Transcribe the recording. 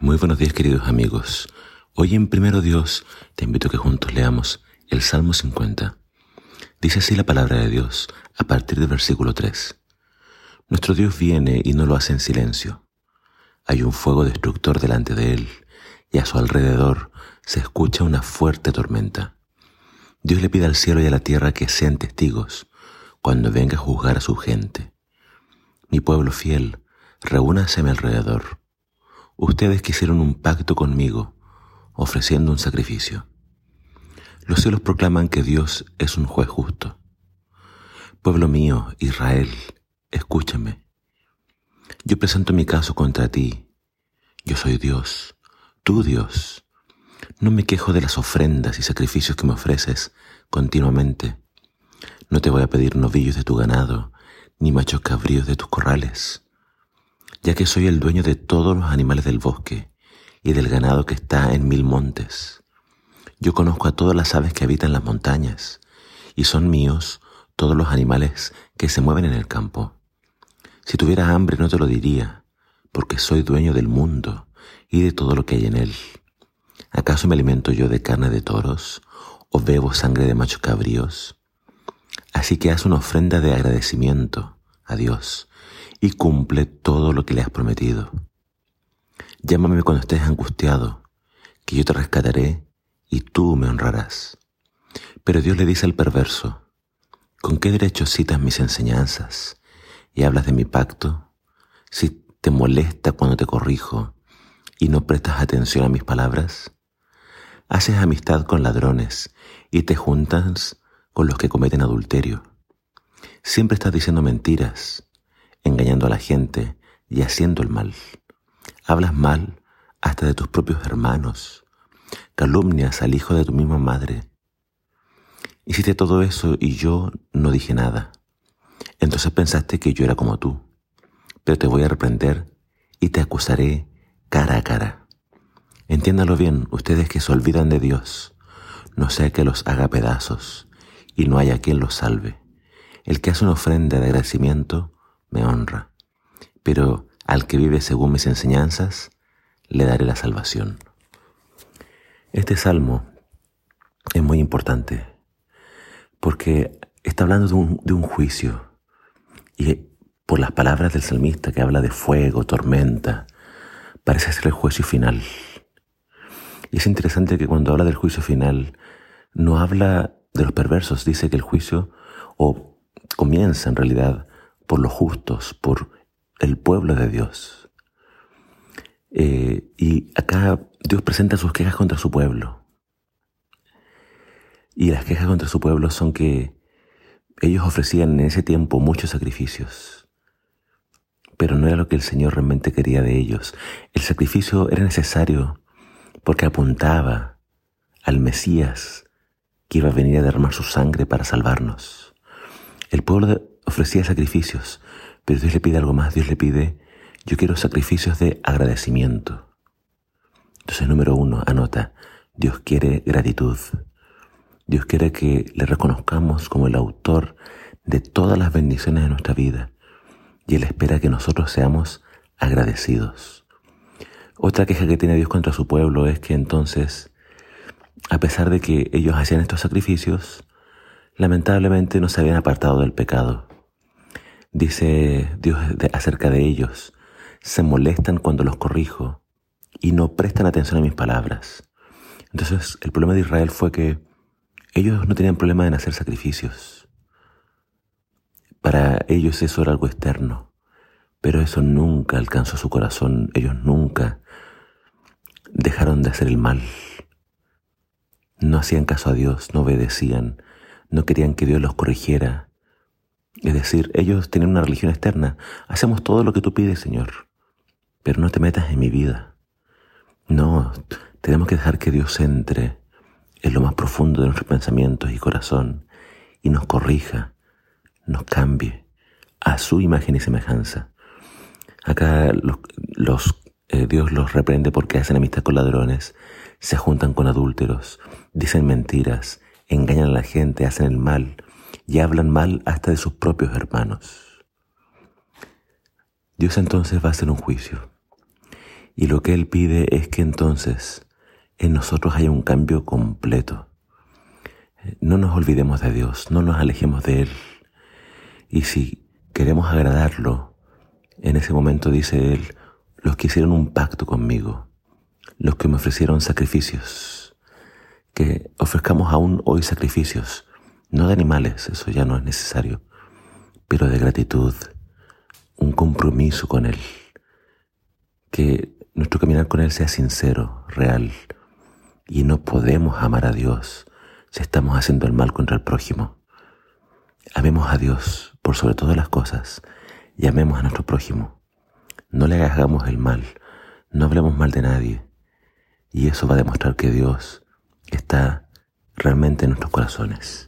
Muy buenos días queridos amigos. Hoy en Primero Dios te invito a que juntos leamos el Salmo 50. Dice así la palabra de Dios a partir del versículo 3. Nuestro Dios viene y no lo hace en silencio. Hay un fuego destructor delante de él y a su alrededor se escucha una fuerte tormenta. Dios le pide al cielo y a la tierra que sean testigos cuando venga a juzgar a su gente. Mi pueblo fiel, reúnase a mi alrededor Ustedes quisieron un pacto conmigo, ofreciendo un sacrificio. Los cielos proclaman que Dios es un juez justo. Pueblo mío, Israel, escúchame. Yo presento mi caso contra ti. Yo soy Dios, tú Dios. No me quejo de las ofrendas y sacrificios que me ofreces continuamente. No te voy a pedir novillos de tu ganado, ni machos cabríos de tus corrales ya que soy el dueño de todos los animales del bosque y del ganado que está en mil montes. Yo conozco a todas las aves que habitan las montañas, y son míos todos los animales que se mueven en el campo. Si tuviera hambre no te lo diría, porque soy dueño del mundo y de todo lo que hay en él. ¿Acaso me alimento yo de carne de toros o bebo sangre de machos cabríos? Así que haz una ofrenda de agradecimiento a Dios y cumple todo lo que le has prometido. Llámame cuando estés angustiado, que yo te rescataré y tú me honrarás. Pero Dios le dice al perverso, ¿con qué derecho citas mis enseñanzas y hablas de mi pacto? Si te molesta cuando te corrijo y no prestas atención a mis palabras, haces amistad con ladrones y te juntas con los que cometen adulterio. Siempre estás diciendo mentiras engañando a la gente y haciendo el mal. Hablas mal hasta de tus propios hermanos. Calumnias al hijo de tu misma madre. Hiciste todo eso y yo no dije nada. Entonces pensaste que yo era como tú. Pero te voy a reprender y te acusaré cara a cara. Entiéndalo bien, ustedes que se olvidan de Dios, no sea que los haga pedazos y no haya quien los salve. El que hace una ofrenda de agradecimiento me honra, pero al que vive según mis enseñanzas, le daré la salvación. Este salmo es muy importante porque está hablando de un, de un juicio y por las palabras del salmista que habla de fuego, tormenta, parece ser el juicio final. Y es interesante que cuando habla del juicio final, no habla de los perversos, dice que el juicio, o comienza en realidad por los justos, por el pueblo de Dios. Eh, y acá Dios presenta sus quejas contra su pueblo. Y las quejas contra su pueblo son que ellos ofrecían en ese tiempo muchos sacrificios, pero no era lo que el Señor realmente quería de ellos. El sacrificio era necesario porque apuntaba al Mesías que iba a venir a derramar su sangre para salvarnos. El pueblo de, ofrecía sacrificios, pero Dios le pide algo más, Dios le pide, yo quiero sacrificios de agradecimiento. Entonces, número uno, anota, Dios quiere gratitud. Dios quiere que le reconozcamos como el autor de todas las bendiciones de nuestra vida y Él espera que nosotros seamos agradecidos. Otra queja que tiene Dios contra su pueblo es que entonces, a pesar de que ellos hacían estos sacrificios, lamentablemente no se habían apartado del pecado. Dice Dios acerca de ellos, se molestan cuando los corrijo y no prestan atención a mis palabras. Entonces el problema de Israel fue que ellos no tenían problema en hacer sacrificios. Para ellos eso era algo externo, pero eso nunca alcanzó su corazón, ellos nunca dejaron de hacer el mal. No hacían caso a Dios, no obedecían, no querían que Dios los corrigiera, es decir, ellos tienen una religión externa. Hacemos todo lo que tú pides, Señor, pero no te metas en mi vida. No, tenemos que dejar que Dios entre en lo más profundo de nuestros pensamientos y corazón y nos corrija, nos cambie a su imagen y semejanza. Acá los, eh, Dios los reprende porque hacen amistad con ladrones, se juntan con adúlteros, dicen mentiras, engañan a la gente, hacen el mal, y hablan mal hasta de sus propios hermanos. Dios entonces va a hacer un juicio. Y lo que Él pide es que entonces en nosotros haya un cambio completo. No nos olvidemos de Dios, no nos alejemos de Él. Y si queremos agradarlo, en ese momento dice Él, los que hicieron un pacto conmigo, los que me ofrecieron sacrificios, que ofrezcamos aún hoy sacrificios, no de animales, eso ya no es necesario, pero de gratitud, un compromiso con Él, que nuestro caminar con Él sea sincero, real, y no podemos amar a Dios si estamos haciendo el mal contra el prójimo. Amemos a Dios por sobre todas las cosas y amemos a nuestro prójimo. No le hagamos el mal, no hablemos mal de nadie. Y eso va a demostrar que Dios está realmente en nuestros corazones.